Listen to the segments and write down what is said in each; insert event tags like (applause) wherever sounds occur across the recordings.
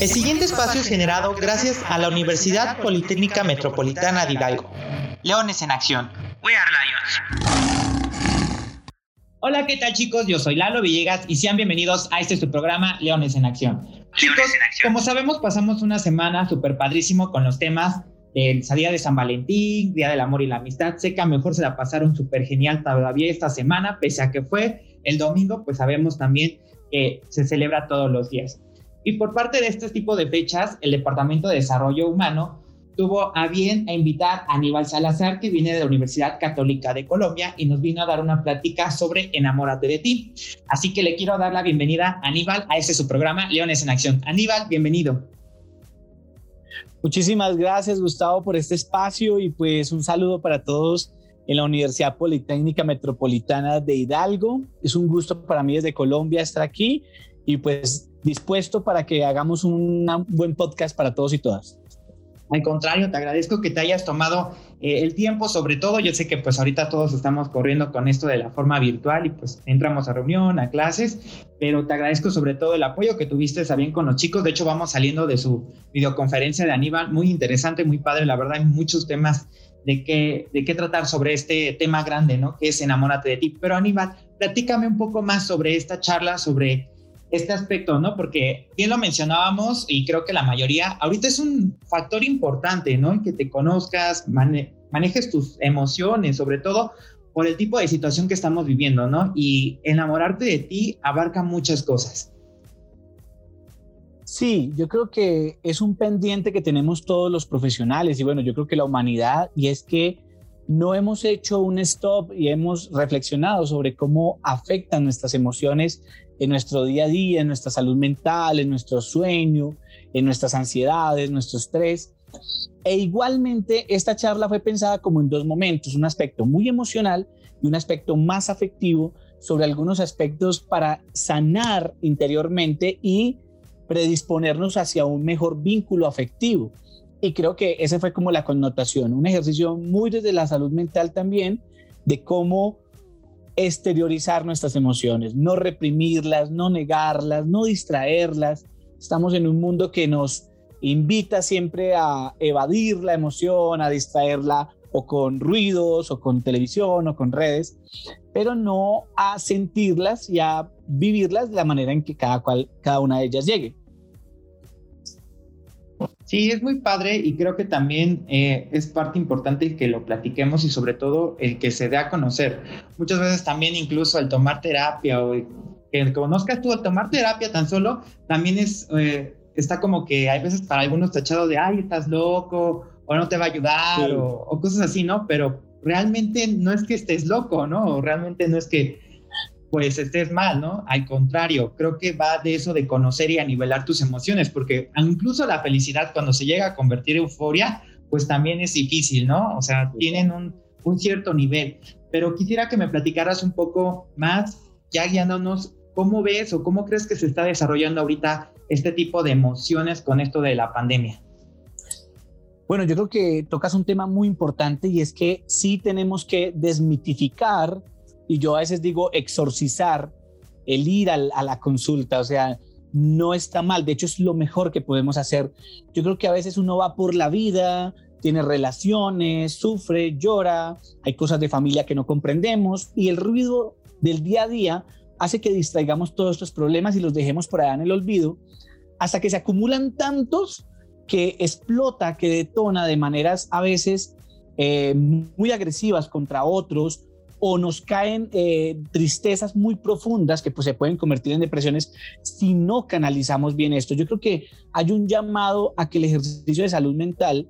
El siguiente espacio es generado gracias a la Universidad Politécnica Metropolitana de Hidalgo. Leones en Acción. We are Lions. Hola, ¿qué tal chicos? Yo soy Lalo Villegas y sean bienvenidos a este su programa Leones en Acción. Chicos, como sabemos, pasamos una semana súper padrísimo con los temas del Día de San Valentín, Día del Amor y la Amistad. Sé que a mejor se la pasaron súper genial todavía esta semana, pese a que fue el domingo, pues sabemos también que se celebra todos los días. Y por parte de este tipo de fechas, el Departamento de Desarrollo Humano tuvo a bien a invitar a Aníbal Salazar, que viene de la Universidad Católica de Colombia y nos vino a dar una plática sobre Enamórate de ti. Así que le quiero dar la bienvenida a Aníbal a este su programa Leones en Acción. Aníbal, bienvenido. Muchísimas gracias, Gustavo, por este espacio y pues un saludo para todos en la Universidad Politécnica Metropolitana de Hidalgo. Es un gusto para mí desde Colombia estar aquí y pues dispuesto para que hagamos un buen podcast para todos y todas. Al contrario, te agradezco que te hayas tomado eh, el tiempo, sobre todo yo sé que pues ahorita todos estamos corriendo con esto de la forma virtual y pues entramos a reunión, a clases, pero te agradezco sobre todo el apoyo que tuviste bien con los chicos. De hecho, vamos saliendo de su videoconferencia de Aníbal, muy interesante, muy padre, la verdad hay muchos temas de qué, de qué tratar sobre este tema grande, ¿no? Que es enamórate de ti. Pero Aníbal, platícame un poco más sobre esta charla, sobre este aspecto, ¿no? Porque bien lo mencionábamos y creo que la mayoría, ahorita es un factor importante, ¿no? Que te conozcas, manejes tus emociones, sobre todo por el tipo de situación que estamos viviendo, ¿no? Y enamorarte de ti abarca muchas cosas. Sí, yo creo que es un pendiente que tenemos todos los profesionales y bueno, yo creo que la humanidad y es que no hemos hecho un stop y hemos reflexionado sobre cómo afectan nuestras emociones en nuestro día a día, en nuestra salud mental, en nuestro sueño, en nuestras ansiedades, nuestro estrés. E igualmente esta charla fue pensada como en dos momentos, un aspecto muy emocional y un aspecto más afectivo sobre algunos aspectos para sanar interiormente y predisponernos hacia un mejor vínculo afectivo. Y creo que esa fue como la connotación, un ejercicio muy desde la salud mental también, de cómo exteriorizar nuestras emociones, no reprimirlas, no negarlas, no distraerlas. Estamos en un mundo que nos invita siempre a evadir la emoción, a distraerla o con ruidos o con televisión o con redes, pero no a sentirlas y a vivirlas de la manera en que cada, cual, cada una de ellas llegue. Sí, es muy padre y creo que también eh, es parte importante que lo platiquemos y sobre todo el que se dé a conocer. Muchas veces también incluso el tomar terapia o que conozcas tú el tomar terapia tan solo, también es, eh, está como que hay veces para algunos tachado de, ay, estás loco o no te va a ayudar o, o, cosas así, ¿no? Pero realmente no es que estés loco, ¿no? O realmente no es que pues estés mal, ¿no? Al contrario, creo que va de eso de conocer y a nivelar tus emociones, porque incluso la felicidad cuando se llega a convertir en euforia, pues también es difícil, ¿no? O sea, tienen un, un cierto nivel. Pero quisiera que me platicaras un poco más, ya guiándonos, ¿cómo ves o cómo crees que se está desarrollando ahorita este tipo de emociones con esto de la pandemia? Bueno, yo creo que tocas un tema muy importante y es que sí tenemos que desmitificar y yo a veces digo exorcizar el ir a la consulta, o sea, no está mal, de hecho es lo mejor que podemos hacer. Yo creo que a veces uno va por la vida, tiene relaciones, sufre, llora, hay cosas de familia que no comprendemos y el ruido del día a día hace que distraigamos todos estos problemas y los dejemos por allá en el olvido hasta que se acumulan tantos que explota, que detona de maneras a veces eh, muy agresivas contra otros o nos caen eh, tristezas muy profundas que pues, se pueden convertir en depresiones si no canalizamos bien esto. Yo creo que hay un llamado a que el ejercicio de salud mental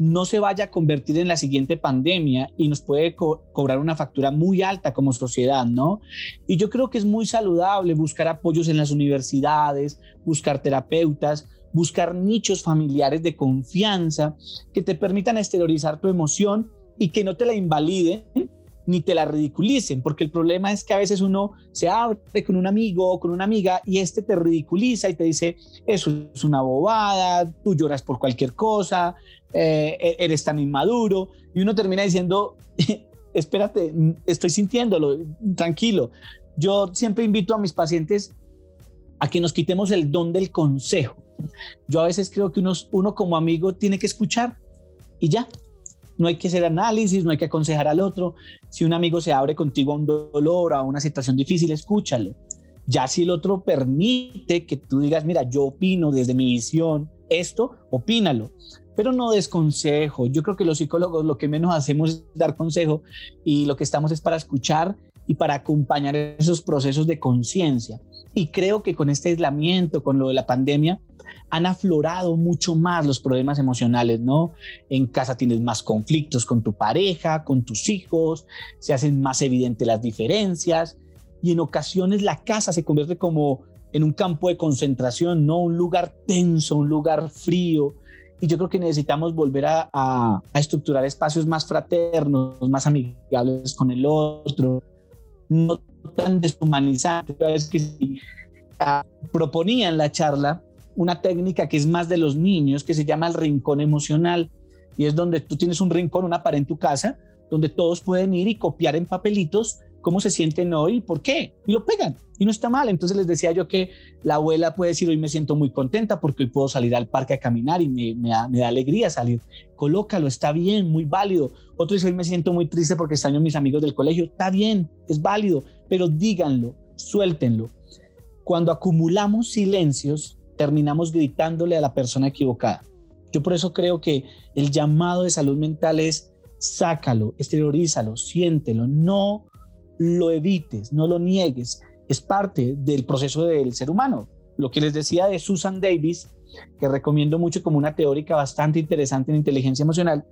no se vaya a convertir en la siguiente pandemia y nos puede cobrar una factura muy alta como sociedad, ¿no? Y yo creo que es muy saludable buscar apoyos en las universidades, buscar terapeutas, buscar nichos familiares de confianza que te permitan exteriorizar tu emoción y que no te la invaliden ni te la ridiculicen, porque el problema es que a veces uno se abre con un amigo o con una amiga y este te ridiculiza y te dice, eso es una bobada, tú lloras por cualquier cosa, eh, e-, eres tan inmaduro, y uno termina diciendo, (laughs) espérate, estoy sintiéndolo, tranquilo. Yo siempre invito a mis pacientes a que nos quitemos el don del consejo. Yo a veces creo que uno, uno como amigo tiene que escuchar y ya. No hay que hacer análisis, no hay que aconsejar al otro. Si un amigo se abre contigo a un dolor, a una situación difícil, escúchalo. Ya si el otro permite que tú digas, mira, yo opino desde mi visión esto, opínalo, pero no des consejo. Yo creo que los psicólogos lo que menos hacemos es dar consejo y lo que estamos es para escuchar y para acompañar esos procesos de conciencia. Y creo que con este aislamiento, con lo de la pandemia, han aflorado mucho más los problemas emocionales, ¿no? En casa tienes más conflictos con tu pareja, con tus hijos, se hacen más evidentes las diferencias y en ocasiones la casa se convierte como en un campo de concentración, no un lugar tenso, un lugar frío. Y yo creo que necesitamos volver a, a, estructurar espacios más fraternos, más amigables con el otro, no tan deshumanizantes. Es que si, ah, proponía en la charla una técnica que es más de los niños, que se llama el rincón emocional. Y es donde tú tienes un rincón, una pared en tu casa, donde todos pueden ir y copiar en papelitos cómo se sienten hoy y por qué, y lo pegan, y no está mal. Entonces les decía yo que la abuela puede decir, hoy me siento muy contenta porque hoy puedo salir al parque a caminar y me, da, alegría salir. Colócalo, está bien, muy válido. Otro dice, hoy me siento muy triste porque extraño mis amigos del colegio, está bien, es válido, pero díganlo, suéltenlo. Cuando acumulamos silencios, terminamos gritándole a la persona equivocada. Yo por eso creo que el llamado de salud mental es sácalo, exteriorízalo, siéntelo, no lo evites, no lo niegues. Es parte del proceso del ser humano. Lo que les decía de Susan Davis, que recomiendo mucho como una teórica bastante interesante en inteligencia emocional.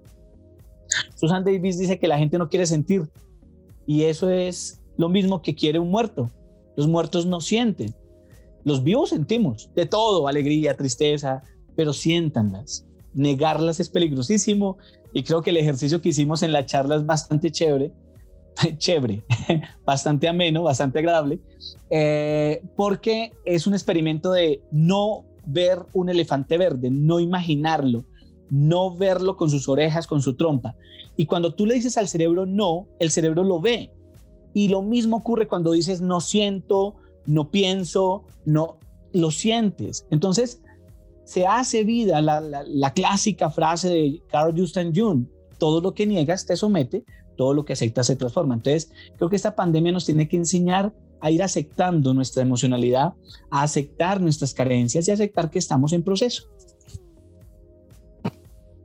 Susan Davis dice que la gente no quiere sentir y eso es lo mismo que quiere un muerto. Los muertos no sienten. Los vivos sentimos de todo, alegría, tristeza, pero siéntanlas. Negarlas es peligrosísimo y creo que el ejercicio que hicimos en la charla es bastante chévere (laughs) chévere, (laughs) bastante ameno, bastante agradable, eh, porque es un experimento de no ver un elefante verde, no imaginarlo, no verlo con sus orejas, con su trompa. Y cuando tú le dices al cerebro no, el cerebro lo ve. Y lo mismo ocurre cuando dices no siento, no pienso, no lo sientes. Entonces, se hace vida la, la clásica frase de Carl Justin Jung, todo lo que niegas te somete, todo lo que acepta se transforma. Entonces, creo que esta pandemia nos tiene que enseñar a ir aceptando nuestra emocionalidad, a aceptar nuestras carencias y aceptar que estamos en proceso.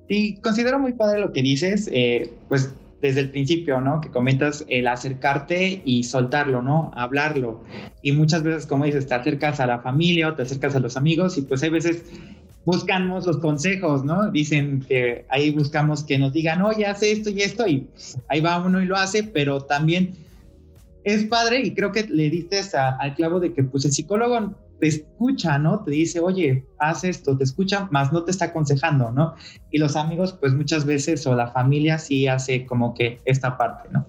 Y considero muy padre lo que dices, eh, pues desde el principio, ¿no? Que comentas el acercarte y soltarlo, ¿no? Hablarlo. Y muchas veces, como dices, te acercas a la familia o te acercas a los amigos y pues hay veces buscamos los consejos, ¿no? Dicen que ahí buscamos que nos digan, oye, hace esto y esto, y ahí va uno y lo hace, pero también es padre y creo que le diste al clavo de que pues el psicólogo te escucha, ¿no? Te dice, oye, haz esto, te escucha, más no te está aconsejando, ¿no? Y los amigos, pues muchas veces, o la familia sí hace como que esta parte, ¿no?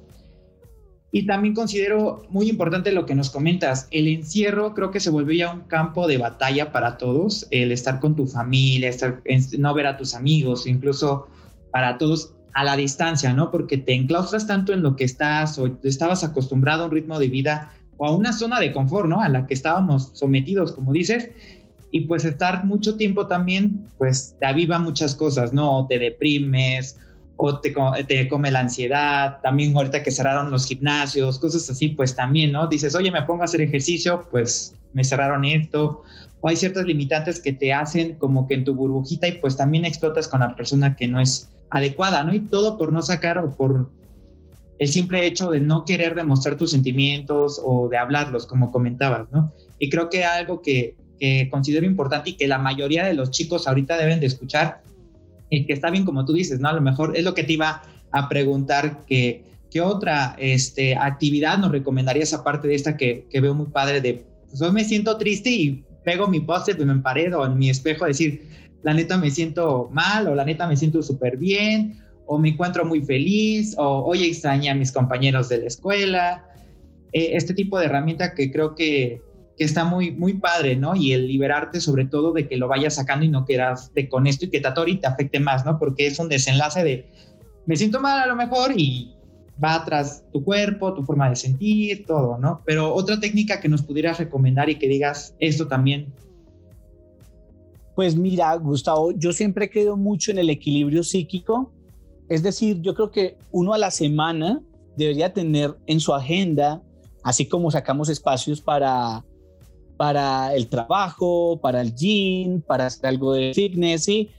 Y también considero muy importante lo que nos comentas. El encierro creo que se volvió ya un campo de batalla para todos. El estar con tu familia, estar, no ver a tus amigos, incluso para todos a la distancia, ¿no? Porque te enclaustras tanto en lo que estás o estabas acostumbrado a un ritmo de vida o a una zona de confort, ¿no? A la que estábamos sometidos, como dices. Y pues estar mucho tiempo también, pues te aviva muchas cosas, ¿no? Te deprimes o te, te, come la ansiedad, también ahorita que cerraron los gimnasios, cosas así, pues también, ¿no? Dices, oye, me pongo a hacer ejercicio, pues me cerraron esto, o hay ciertas limitantes que te hacen como que en tu burbujita y pues también explotas con la persona que no es adecuada, ¿no? Y todo por no sacar o por el simple hecho de no querer demostrar tus sentimientos o de hablarlos, como comentabas, ¿no? Y creo que algo que, considero importante y que la mayoría de los chicos ahorita deben de escuchar y que está bien como tú dices, ¿no? A lo mejor es lo que te iba a preguntar que qué otra este, actividad nos recomendarías aparte de esta que, veo muy padre de, pues hoy me siento triste y pego mi póster en mi pared o en mi espejo a decir, la neta me siento mal o la neta me siento súper bien o me encuentro muy feliz o hoy extrañé a mis compañeros de la escuela. Eh, este tipo de herramienta que creo que que está muy, muy padre, ¿no? Y el liberarte sobre todo de que lo vayas sacando y no quieras de con esto y que te y te afecte más, ¿no? Porque es un desenlace de, me siento mal a lo mejor y va atrás tu cuerpo, tu forma de sentir, todo, ¿no? Pero otra técnica que nos pudieras recomendar y que digas esto también. Pues mira, Gustavo, yo siempre creo mucho en el equilibrio psíquico. Es decir, yo creo que uno a la semana debería tener en su agenda, así como sacamos espacios para, para el trabajo, para el gym, para hacer algo de fitness, y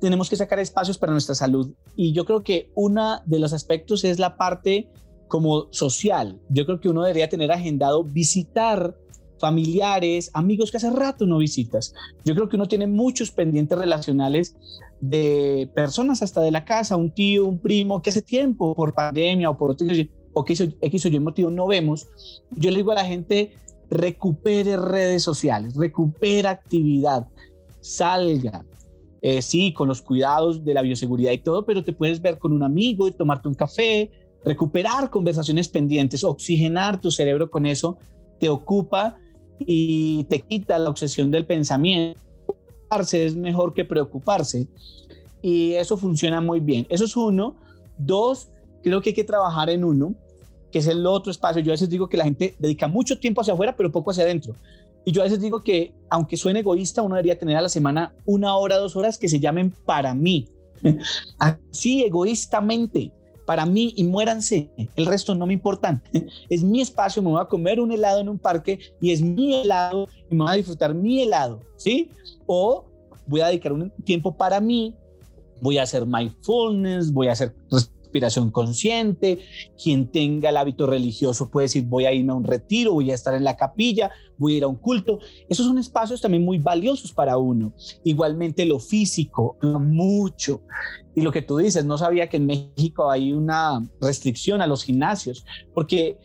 tenemos que sacar espacios para nuestra salud. Y yo creo que uno de los aspectos es la parte como social. Yo creo que uno debería tener agendado visitar familiares, amigos que hace rato no visitas. Yo creo que uno tiene muchos pendientes relacionales de personas hasta de la casa, un tío, un primo, que hace tiempo por pandemia o por otro, o que hizo, X o Y motivo no vemos. Yo le digo a la gente, recupere redes sociales, recupera actividad, salga. Eh, sí, con los cuidados de la bioseguridad y todo, pero te puedes ver con un amigo y tomarte un café, recuperar conversaciones pendientes, oxigenar tu cerebro con eso, te ocupa y te quita la obsesión del pensamiento. Es mejor que preocuparse y eso funciona muy bien. Eso es uno. Dos, creo que hay que trabajar en uno, que es el otro espacio. Yo a veces digo que la gente dedica mucho tiempo hacia afuera, pero poco hacia adentro. Y yo a veces digo que, aunque suene egoísta, uno debería tener a la semana una hora, dos horas que se llamen para mí. (laughs) Así, egoístamente para mí y muéranse, el resto no me importa. (laughs) Es mi espacio, me voy a comer un helado en un parque y es mi helado y me voy a disfrutar mi helado, ¿sí? O voy a dedicar un tiempo para mí, voy a hacer mindfulness, voy a hacer respiración consciente, quien tenga el hábito religioso puede decir voy a irme a un retiro, voy a estar en la capilla, voy a ir a un culto. Esos son espacios también muy valiosos para uno. Igualmente lo físico, mucho. Y lo que tú dices, no sabía que en México hay una restricción a los gimnasios, porque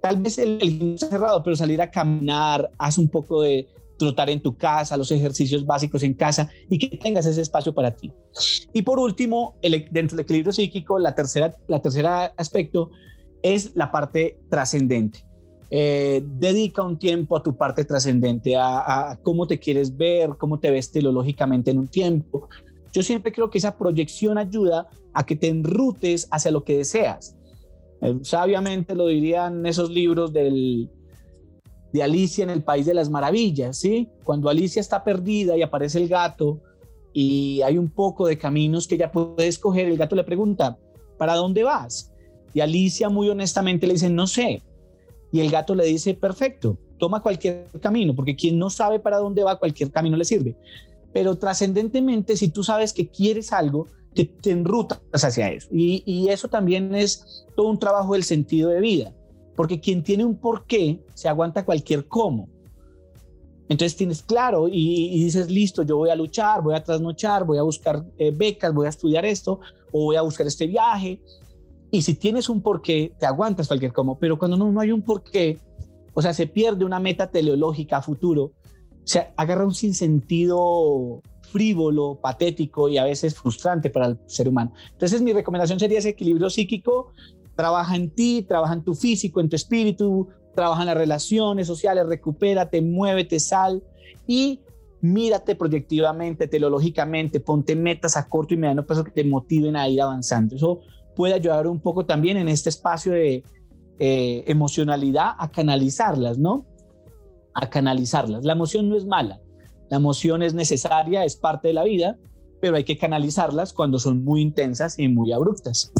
tal vez el, el gimnasio cerrado, pero salir a caminar, haz un poco de, trotar en tu casa, los ejercicios básicos en casa y que tengas ese espacio para ti. Y por último, el, dentro del equilibrio psíquico, la tercera, la tercera aspecto es la parte trascendente. Eh, dedica un tiempo a tu parte trascendente, a, cómo te quieres ver, cómo te ves teológicamente en un tiempo. Yo siempre creo que esa proyección ayuda a que te enrutes hacia lo que deseas. Eh, sabiamente lo dirían esos libros del, de Alicia en el País de las Maravillas, ¿sí? Cuando Alicia está perdida y aparece el gato y hay un poco de caminos que ella puede escoger, el gato le pregunta, ¿para dónde vas? Y Alicia muy honestamente le dice, no sé. Y el gato le dice, perfecto, toma cualquier camino, porque quien no sabe para dónde va, cualquier camino le sirve. Pero trascendentemente, si tú sabes que quieres algo, te, te enrutas hacia eso. Y, y eso también es todo un trabajo del sentido de vida porque quien tiene un porqué se aguanta cualquier cómo. Entonces tienes claro y, dices, listo, yo voy a luchar, voy a trasnochar, voy a buscar eh, becas, voy a estudiar esto o voy a buscar este viaje. Y si tienes un porqué, te aguantas cualquier cómo. Pero cuando no, no hay un porqué, o sea, se pierde una meta teleológica a futuro, se agarra un sinsentido frívolo, patético y a veces frustrante para el ser humano. Entonces mi recomendación sería ese equilibrio psíquico Trabaja en ti, trabaja en tu físico, en tu espíritu, trabaja en las relaciones sociales, recupérate, muévete, sal y mírate proyectivamente, teleológicamente, ponte metas a corto y mediano plazo que te motiven a ir avanzando. Eso puede ayudar un poco también en este espacio de eh, emocionalidad a canalizarlas, ¿no? A canalizarlas. La emoción no es mala, la emoción es necesaria, es parte de la vida, pero hay que canalizarlas cuando son muy intensas y muy abruptas.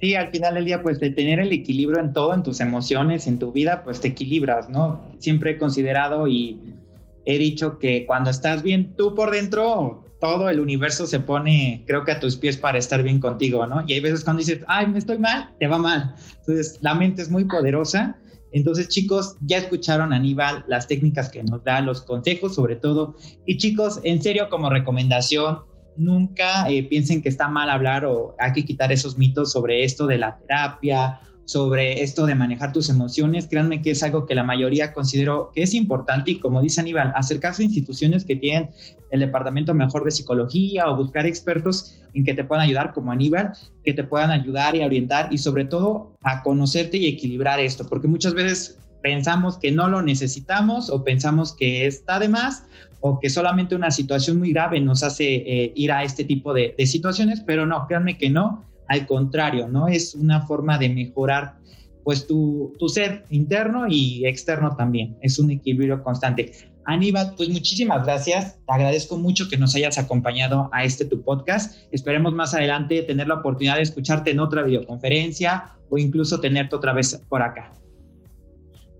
Sí, al final del día, pues de tener el equilibrio en todo, en tus emociones, en tu vida, pues te equilibras, ¿no? Siempre he considerado y he dicho que cuando estás bien tú por dentro, todo el universo se pone, creo que a tus pies para estar bien contigo, ¿no? Y hay veces cuando dices, ay, me estoy mal, te va mal. Entonces, la mente es muy poderosa. Entonces, chicos, ya escucharon a Aníbal las técnicas que nos da, los consejos sobre todo. Y chicos, en serio, como recomendación, nunca eh, piensen que está mal hablar o hay que quitar esos mitos sobre esto de la terapia, sobre esto de manejar tus emociones. Créanme que es algo que la mayoría considero que es importante y como dice Aníbal, acercarse a instituciones que tienen el departamento mejor de psicología o buscar expertos en que te puedan ayudar como Aníbal, que te puedan ayudar y orientar y sobre todo a conocerte y equilibrar esto, porque muchas veces pensamos que no lo necesitamos o pensamos que está de más o que solamente una situación muy grave nos hace eh, ir a este tipo de, situaciones, pero no, créanme que no, al contrario, ¿no? Es una forma de mejorar pues tu, tu ser interno y externo también, es un equilibrio constante. Aníbal, pues muchísimas gracias. Te agradezco mucho que nos hayas acompañado a este tu podcast. Esperemos más adelante tener la oportunidad de escucharte en otra videoconferencia o incluso tenerte otra vez por acá.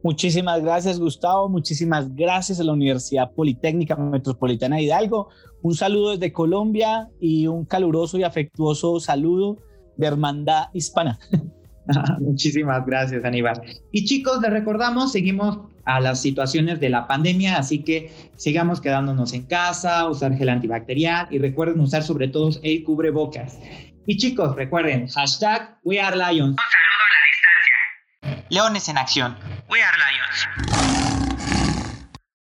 Muchísimas gracias, Gustavo. Muchísimas gracias a la Universidad Politécnica Metropolitana de Hidalgo. Un saludo desde Colombia y un caluroso y afectuoso saludo de Hermandad Hispana. (laughs) Muchísimas gracias, Aníbal. Y chicos, les recordamos, seguimos a las situaciones de la pandemia, así que sigamos quedándonos en casa, usar gel antibacterial y recuerden usar sobre todo el cubrebocas. Y chicos, recuerden, hashtag We Are Lions. Un saludo a la distancia. Leones en acción. We Are Lions.